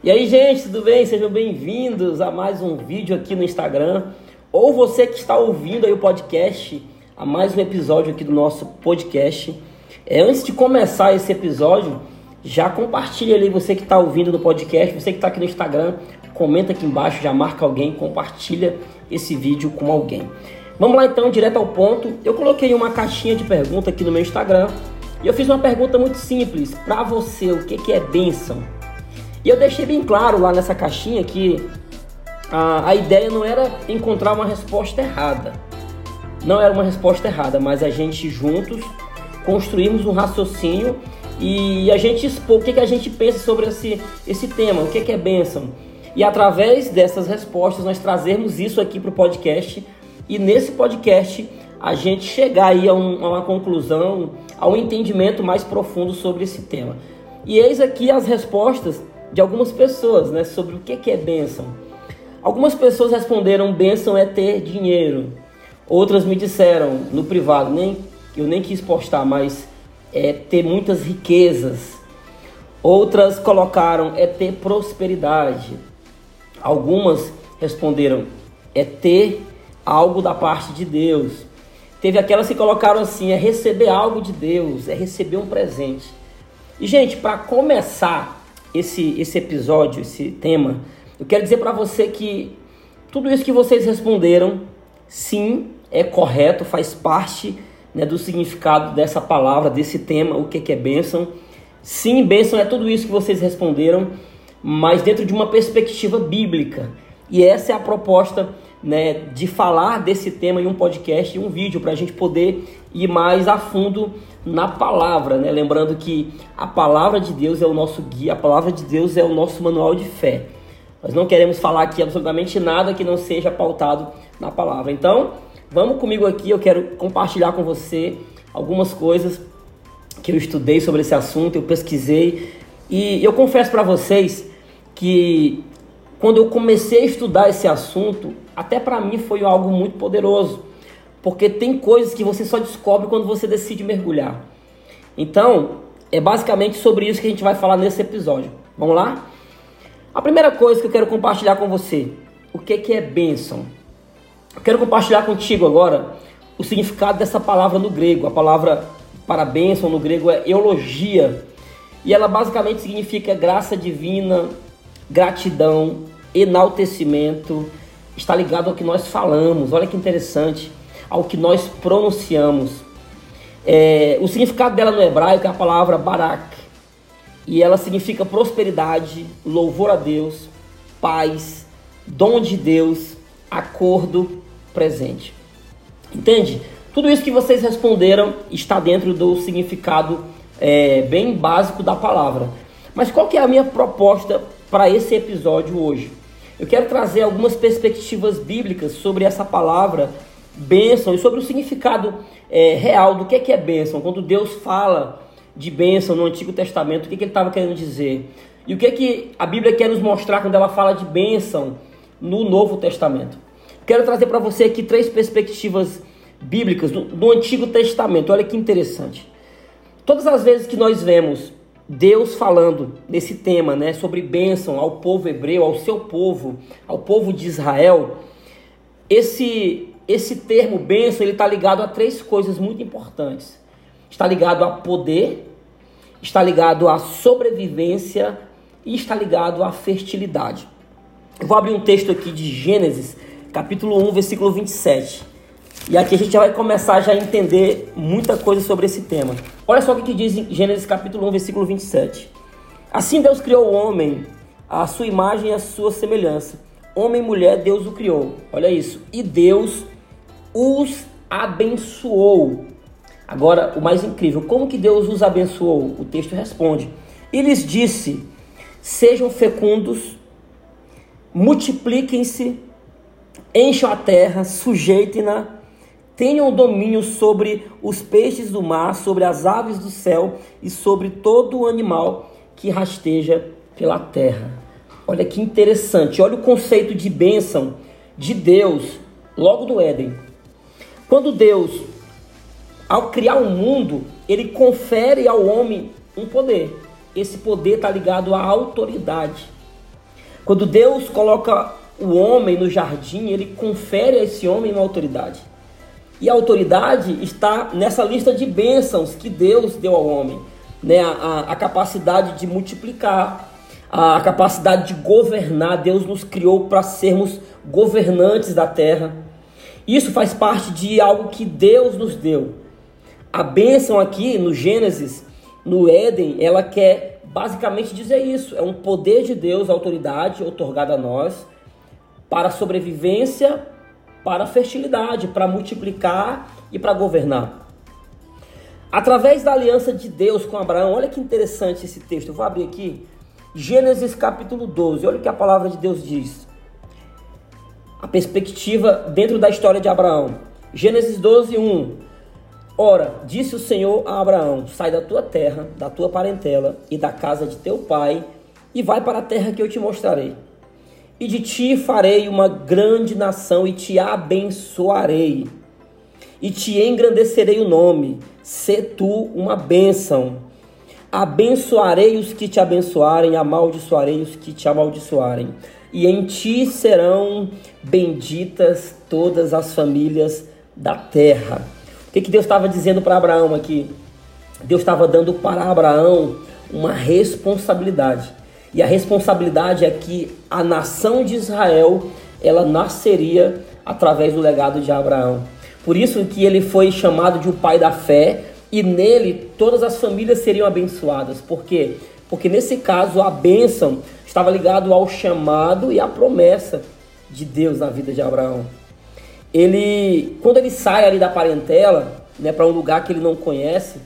E aí, gente, tudo bem? Sejam bem-vindos a mais um vídeo aqui no Instagram. Ou você que está ouvindo aí o podcast, a mais um episódio aqui do nosso podcast. É, antes de começar esse episódio, já compartilha ali você que está ouvindo no podcast, você que está aqui no Instagram, comenta aqui embaixo, já marca alguém, compartilha esse vídeo com alguém. Vamos lá então, direto ao ponto. Eu coloquei uma caixinha de pergunta aqui no meu Instagram e eu fiz uma pergunta muito simples para você: o que, que é bênção? E eu deixei bem claro lá nessa caixinha que a, a ideia não era encontrar uma resposta errada. Não era uma resposta errada, mas a gente juntos construímos um raciocínio e a gente expor o que, que a gente pensa sobre esse, esse tema, o que, que é bênção. E através dessas respostas nós trazermos isso aqui para o podcast e nesse podcast a gente chegar aí a, um, a uma conclusão, a um entendimento mais profundo sobre esse tema. E eis aqui as respostas de algumas pessoas, né, sobre o que, é bênção. Algumas pessoas responderam: bênção é ter dinheiro. Outras me disseram no privado, nem eu nem quis postar, mas é ter muitas riquezas. Outras colocaram é ter prosperidade. Algumas responderam é ter algo da parte de Deus. Teve aquelas que colocaram assim: é receber algo de Deus, é receber um presente. E, gente, para começar esse, esse episódio, esse tema, eu quero dizer para você que tudo isso que vocês responderam, sim, é correto, faz parte né, do significado dessa palavra, desse tema, o que, que é bênção. Sim, bênção é tudo isso que vocês responderam, mas dentro de uma perspectiva bíblica. E essa é a proposta né, de falar desse tema em um podcast e um vídeo para a gente poder ir mais a fundo na palavra, né? Lembrando que a palavra de Deus é o nosso guia, a palavra de Deus é o nosso manual de fé. Nós não queremos falar aqui absolutamente nada que não seja pautado na palavra. Então, vamos comigo aqui, eu quero compartilhar com você algumas coisas que eu estudei sobre esse assunto, eu pesquisei e eu confesso para vocês que quando eu comecei a estudar esse assunto, até para mim foi algo muito poderoso, porque tem coisas que você só descobre quando você decide mergulhar. Então, é basicamente sobre isso que a gente vai falar nesse episódio. Vamos lá? A primeira coisa que eu quero compartilhar com você, o que, que é bênção? Eu quero compartilhar contigo agora o significado dessa palavra no grego. A palavra para bênção no grego é eulogia. E ela basicamente significa graça divina, gratidão, enaltecimento, está ligado ao que nós falamos. Olha que interessante, ao que nós pronunciamos. É, o significado dela no hebraico é a palavra barak, e ela significa prosperidade, louvor a Deus, paz, dom de Deus, acordo, presente. Entende? Tudo isso que vocês responderam está dentro do significado é, bem básico da palavra. Mas qual que é a minha proposta para esse episódio hoje. Eu quero trazer algumas perspectivas bíblicas sobre essa palavra bênção e sobre o significado é, real do que é, que é bênção. Quando Deus fala de bênção no Antigo Testamento, o que, que ele estava querendo dizer? E o que, que a Bíblia quer nos mostrar quando ela fala de bênção no Novo Testamento? Quero trazer para você aqui três perspectivas bíblicas do, do Antigo Testamento. Olha que interessante. Todas as vezes que nós vemos Deus falando nesse tema, né, sobre bênção ao povo hebreu, ao seu povo, ao povo de Israel, esse esse termo bênção ele está ligado a três coisas muito importantes. Está ligado a poder, está ligado à sobrevivência e está ligado à fertilidade. Eu vou abrir um texto aqui de Gênesis, capítulo 1, versículo 27. E aqui a gente já vai começar já a entender muita coisa sobre esse tema. Olha só o que diz em Gênesis capítulo 1, versículo 27. Assim Deus criou o homem, a sua imagem e a sua semelhança. Homem e mulher, Deus o criou. Olha isso. E Deus os abençoou. Agora, o mais incrível, como que Deus os abençoou? O texto responde. E lhes disse: Sejam fecundos, multipliquem-se, encham a terra, sujeitem-na tenham domínio sobre os peixes do mar, sobre as aves do céu e sobre todo animal que rasteja pela terra. Olha que interessante, olha o conceito de bênção de Deus logo do Éden. Quando Deus, ao criar o mundo, ele confere ao homem um poder. Esse poder está ligado à autoridade. Quando Deus coloca o homem no jardim, ele confere a esse homem uma autoridade. E a autoridade está nessa lista de bênçãos que Deus deu ao homem, né? a, a capacidade de multiplicar, a capacidade de governar. Deus nos criou para sermos governantes da terra. Isso faz parte de algo que Deus nos deu. A bênção aqui no Gênesis, no Éden, ela quer basicamente dizer isso. É um poder de Deus, autoridade otorgada a nós para a sobrevivência, para a fertilidade, para multiplicar e para governar. Através da aliança de Deus com Abraão, olha que interessante esse texto. Eu vou abrir aqui. Gênesis capítulo 12. Olha o que a palavra de Deus diz. A perspectiva dentro da história de Abraão. Gênesis 12, 1. Ora, disse o Senhor a Abraão: Sai da tua terra, da tua parentela e da casa de teu pai, e vai para a terra que eu te mostrarei. E de ti farei uma grande nação e te abençoarei. E te engrandecerei o nome. Se tu uma bênção. Abençoarei os que te abençoarem, amaldiçoarei os que te amaldiçoarem. E em ti serão benditas todas as famílias da terra. O que, que Deus estava dizendo para Abraão aqui? Deus estava dando para Abraão uma responsabilidade. E a responsabilidade é que a nação de Israel, ela nasceria através do legado de Abraão. Por isso que ele foi chamado de o pai da fé e nele todas as famílias seriam abençoadas. Por quê? Porque nesse caso a bênção estava ligado ao chamado e à promessa de Deus na vida de Abraão. Ele, quando ele sai ali da parentela, né, para um lugar que ele não conhece,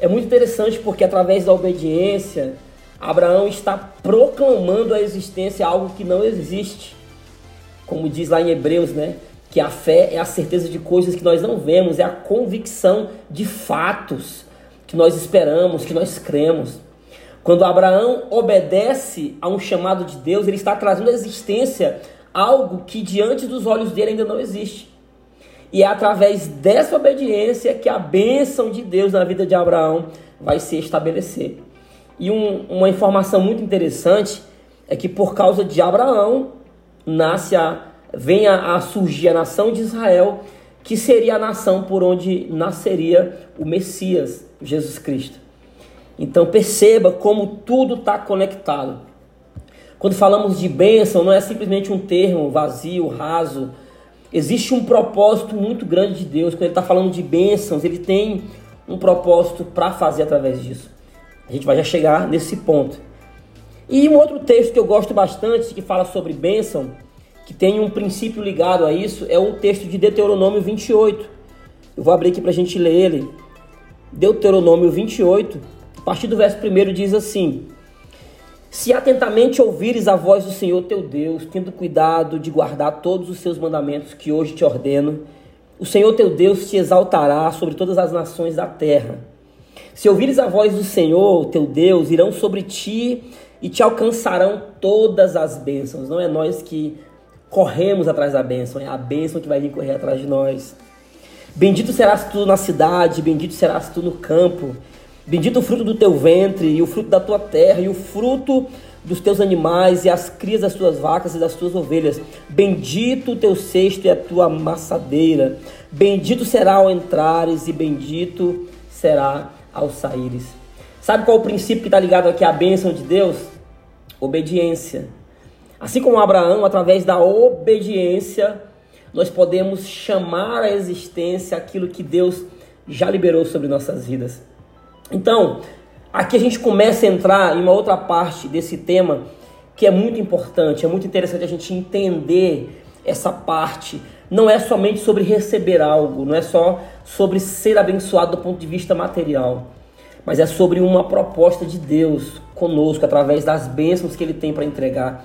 é muito interessante porque através da obediência, Abraão está proclamando a existência algo que não existe. Como diz lá em Hebreus, né? Que a fé é a certeza de coisas que nós não vemos, é a convicção de fatos que nós esperamos, que nós cremos. Quando Abraão obedece a um chamado de Deus, ele está trazendo à existência algo que diante dos olhos dele ainda não existe. E é através dessa obediência que a bênção de Deus na vida de Abraão vai se estabelecer. E um, uma informação muito interessante é que por causa de Abraão nasce a, vem a, a surgir a nação de Israel, que seria a nação por onde nasceria o Messias, Jesus Cristo. Então perceba como tudo está conectado. Quando falamos de bênção, não é simplesmente um termo vazio, raso. Existe um propósito muito grande de Deus. Quando Ele está falando de bênçãos, Ele tem um propósito para fazer através disso. A gente vai já chegar nesse ponto. E um outro texto que eu gosto bastante, que fala sobre bênção, que tem um princípio ligado a isso, é o texto de Deuteronômio 28. Eu vou abrir aqui para a gente ler ele. Deuteronômio 28, a partir do verso 1 diz assim: Se atentamente ouvires a voz do Senhor teu Deus, tendo cuidado de guardar todos os seus mandamentos que hoje te ordeno, o Senhor teu Deus te exaltará sobre todas as nações da terra se ouvires a voz do Senhor, teu Deus, irão sobre ti e te alcançarão todas as bênçãos. Não é nós que corremos atrás da bênção, é a bênção que vai vir correr atrás de nós. Bendito serás tu na cidade, bendito serás tu no campo. Bendito o fruto do teu ventre, e o fruto da tua terra, e o fruto dos teus animais, e as crias das tuas vacas e das tuas ovelhas. Bendito o teu cesto e a tua amassadeira. Bendito será ao entrares, e bendito será ao saíres. Sabe qual é o princípio que está ligado aqui à bênção de Deus? Obediência. Assim como Abraão, através da obediência, nós podemos chamar à existência aquilo que Deus já liberou sobre nossas vidas. Então, aqui a gente começa a entrar em uma outra parte desse tema que é muito importante, é muito interessante a gente entender essa parte. Não é somente sobre receber algo, não é só sobre ser abençoado do ponto de vista material, mas é sobre uma proposta de Deus conosco através das bênçãos que Ele tem para entregar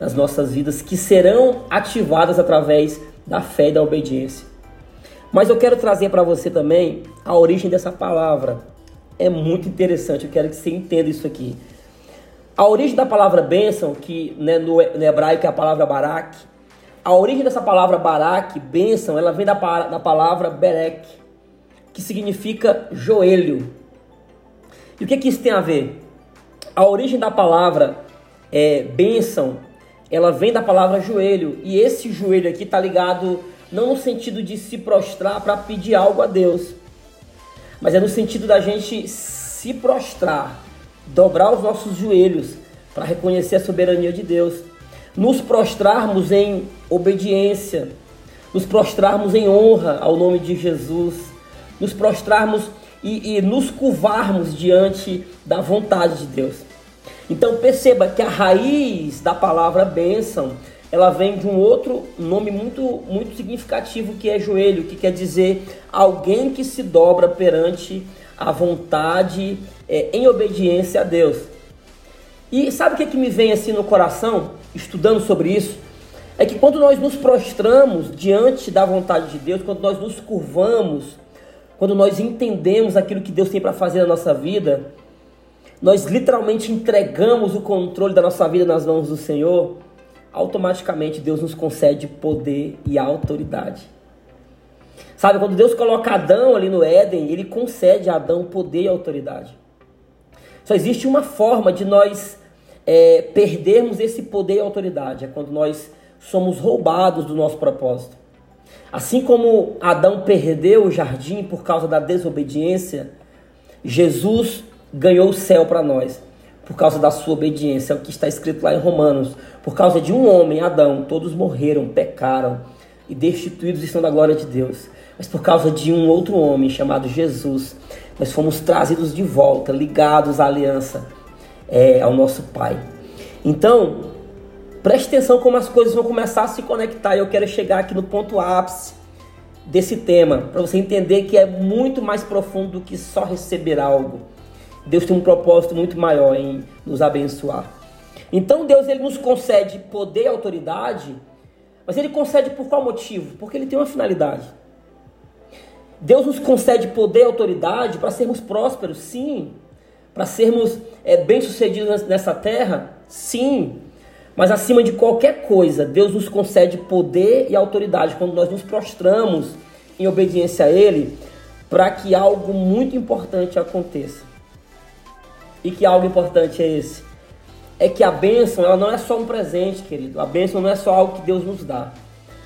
nas nossas vidas, que serão ativadas através da fé e da obediência. Mas eu quero trazer para você também a origem dessa palavra. É muito interessante, eu quero que você entenda isso aqui. A origem da palavra bênção, que né, no, hebraico é a palavra barak, a origem dessa palavra barak, bênção, ela vem da, da palavra berek, que significa joelho. E o que, que isso tem a ver? A origem da palavra é, bênção ela vem da palavra joelho. E esse joelho aqui está ligado não no sentido de se prostrar para pedir algo a Deus, mas é no sentido da gente se prostrar, dobrar os nossos joelhos para reconhecer a soberania de Deus, nos prostrarmos em obediência, nos prostrarmos em honra ao nome de Jesus, nos prostrarmos e, e nos curvarmos diante da vontade de Deus. Então perceba que a raiz da palavra bênção, ela vem de um outro nome muito, muito significativo que é joelho, que quer dizer alguém que se dobra perante a vontade é, em obediência a Deus. E sabe o que, que me vem assim no coração, estudando sobre isso? É que quando nós nos prostramos diante da vontade de Deus, quando nós nos curvamos, quando nós entendemos aquilo que Deus tem para fazer na nossa vida, nós literalmente entregamos o controle da nossa vida nas mãos do Senhor, automaticamente Deus nos concede poder e autoridade. Sabe, quando Deus coloca Adão ali no Éden, ele concede a Adão poder e autoridade. Só existe uma forma de nós é, perdermos esse poder e autoridade, é quando nós somos roubados do nosso propósito. Assim como Adão perdeu o jardim por causa da desobediência, Jesus ganhou o céu para nós por causa da sua obediência. É o que está escrito lá em Romanos. Por causa de um homem, Adão, todos morreram, pecaram e destituídos estão da glória de Deus. Mas por causa de um outro homem chamado Jesus, nós fomos trazidos de volta, ligados à aliança é, ao nosso Pai. Então, preste atenção como as coisas vão começar a se conectar. Eu quero chegar aqui no ponto ápice desse tema, para você entender que é muito mais profundo do que só receber algo. Deus tem um propósito muito maior em nos abençoar. Então Deus ele nos concede poder e autoridade, mas ele concede por qual motivo? Porque ele tem uma finalidade. Deus nos concede poder e autoridade para sermos prósperos, sim. Para sermos é, bem-sucedidos nessa terra, sim. Mas acima de qualquer coisa, Deus nos concede poder e autoridade quando nós nos prostramos em obediência a Ele, para que algo muito importante aconteça. E que algo importante é esse? É que a bênção ela não é só um presente, querido. A bênção não é só algo que Deus nos dá.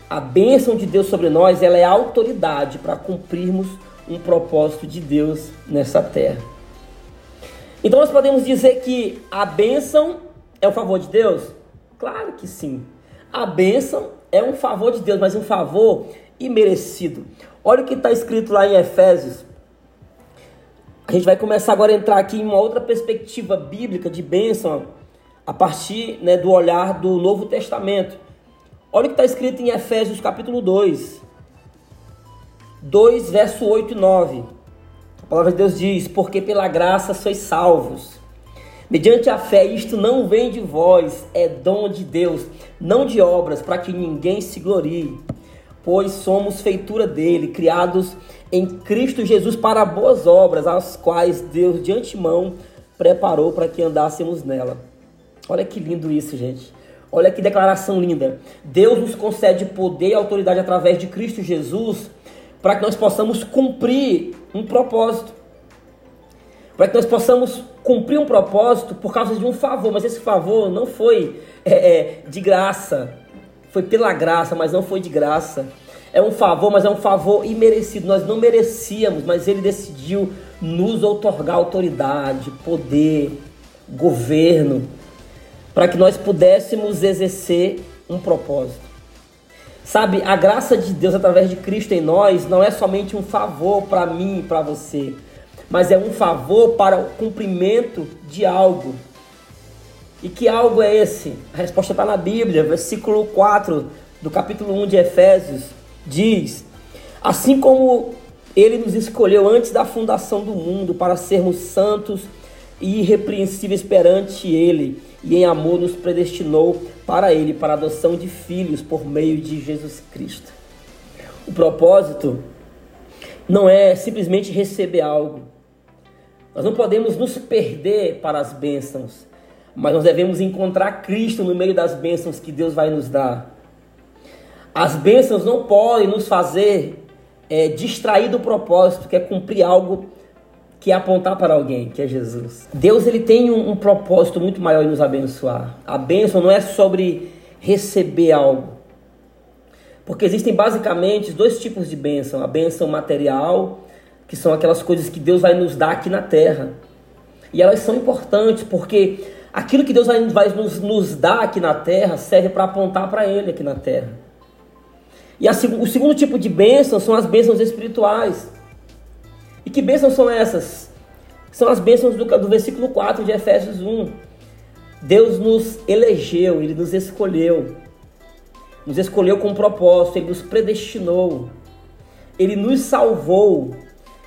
A bênção de Deus sobre nós ela é autoridade para cumprirmos um propósito de Deus nessa terra. Então nós podemos dizer que a bênção é o favor de Deus? Claro que sim. A bênção é um favor de Deus, mas um favor imerecido. Olha o que está escrito lá em Efésios a gente vai começar agora a entrar aqui em uma outra perspectiva bíblica de bênção a partir né, do olhar do Novo Testamento. Olha o que está escrito em Efésios capítulo 2, 2, verso 8 e 9. A palavra de Deus diz: Porque pela graça sois salvos. Mediante a fé, isto não vem de vós, é dom de Deus, não de obras, para que ninguém se glorie. Pois somos feitura dele, criados em Cristo Jesus para boas obras, as quais Deus de antemão preparou para que andássemos nela. Olha que lindo isso, gente. Olha que declaração linda. Deus nos concede poder e autoridade através de Cristo Jesus para que nós possamos cumprir um propósito. Para que nós possamos cumprir um propósito por causa de um favor, mas esse favor não foi é, é, de graça, foi pela graça, mas não foi de graça é um favor, mas é um favor imerecido. Nós não merecíamos, mas ele decidiu nos otorgar autoridade, poder, governo, para que nós pudéssemos exercer um propósito. Sabe, a graça de Deus através de Cristo em nós não é somente um favor para mim e para você, mas é um favor para o cumprimento de algo. E que algo é esse? A resposta está na Bíblia, versículo 4 do capítulo 1 de Efésios diz: Assim como ele nos escolheu antes da fundação do mundo para sermos santos e irrepreensíveis perante ele, e em amor nos predestinou para ele, para a adoção de filhos por meio de Jesus Cristo. O propósito não é simplesmente receber algo. Nós não podemos nos perder para as bênçãos, mas nós devemos encontrar Cristo no meio das bênçãos que Deus vai nos dar. As bênçãos não podem nos fazer é, distrair do propósito, que é cumprir algo que é apontar para alguém, que é Jesus. Deus ele tem um, um propósito muito maior em nos abençoar. A bênção não é sobre receber algo. Porque existem basicamente dois tipos de bênção: a bênção material, que são aquelas coisas que Deus vai nos dar aqui na terra. E elas são importantes porque aquilo que Deus vai nos, nos dar aqui na terra serve para apontar para Ele aqui na terra. E a, o segundo tipo de bênção são as bênçãos espirituais. Que bênçãos são essas? São as bênçãos do, do versículo 4 de Efésios 1. Deus nos elegeu, Ele nos escolheu. Nos escolheu com um propósito, Ele nos predestinou. Ele nos salvou.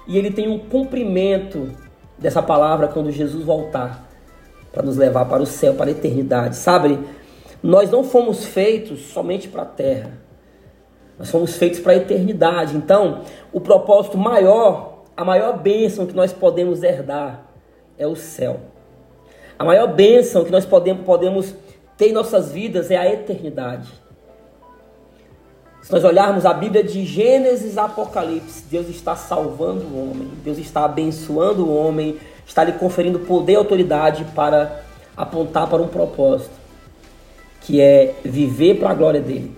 E Ele tem um cumprimento dessa palavra quando Jesus voltar para nos levar para o céu, para a eternidade. Sabe? Nós não fomos feitos somente para a terra. Nós fomos feitos para a eternidade. Então, o propósito maior, a maior bênção que nós podemos herdar é o céu. A maior bênção que nós podemos, podemos ter em nossas vidas é a eternidade. Se nós olharmos a Bíblia de Gênesis a Apocalipse, Deus está salvando o homem, Deus está abençoando o homem, está lhe conferindo poder e autoridade para apontar para um propósito, que é viver para a glória dele.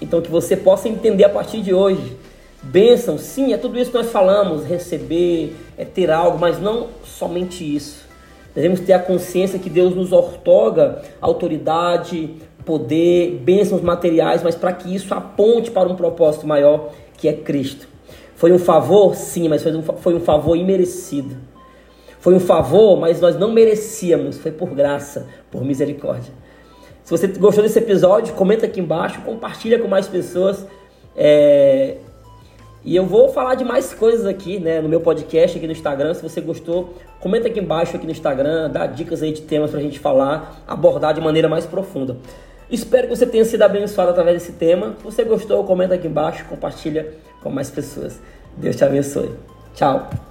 Então que você possa entender a partir de hoje. Bênção, sim, é tudo isso que nós falamos, receber, é ter algo, mas não somente isso. Devemos ter a consciência que Deus nos ortoga autoridade, poder, bênçãos materiais, mas para que isso aponte para um propósito maior, que é Cristo. Foi um favor? Sim, mas foi um, foi um favor imerecido. Foi um favor, mas nós não merecíamos, foi por graça, por misericórdia. Se você gostou desse episódio, comenta aqui embaixo, compartilha com mais pessoas. É... E eu vou falar de mais coisas aqui, né, no meu podcast, aqui no Instagram. Se você gostou, comenta aqui embaixo aqui no Instagram, dá dicas aí de temas pra gente falar, abordar de maneira mais profunda. Espero que você tenha sido abençoado através desse tema. Se você gostou, comenta aqui embaixo, compartilha com mais pessoas. Deus te abençoe. Tchau.